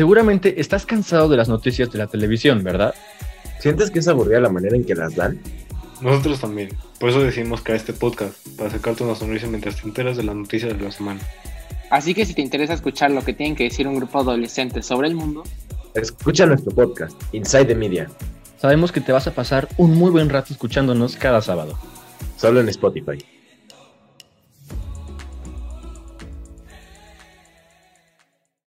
Seguramente estás cansado de las noticias de la televisión, ¿verdad? ¿Sientes que es aburrida la manera en que las dan? Nosotros también. Por eso decidimos crear este podcast, para sacarte una sonrisa mientras te enteras de las noticias de la semana. Así que si te interesa escuchar lo que tienen que decir un grupo adolescente sobre el mundo, Escucha nuestro podcast, Inside the Media, Sabemos que te vas a pasar un muy buen rato escuchándonos cada sábado. solo en Spotify.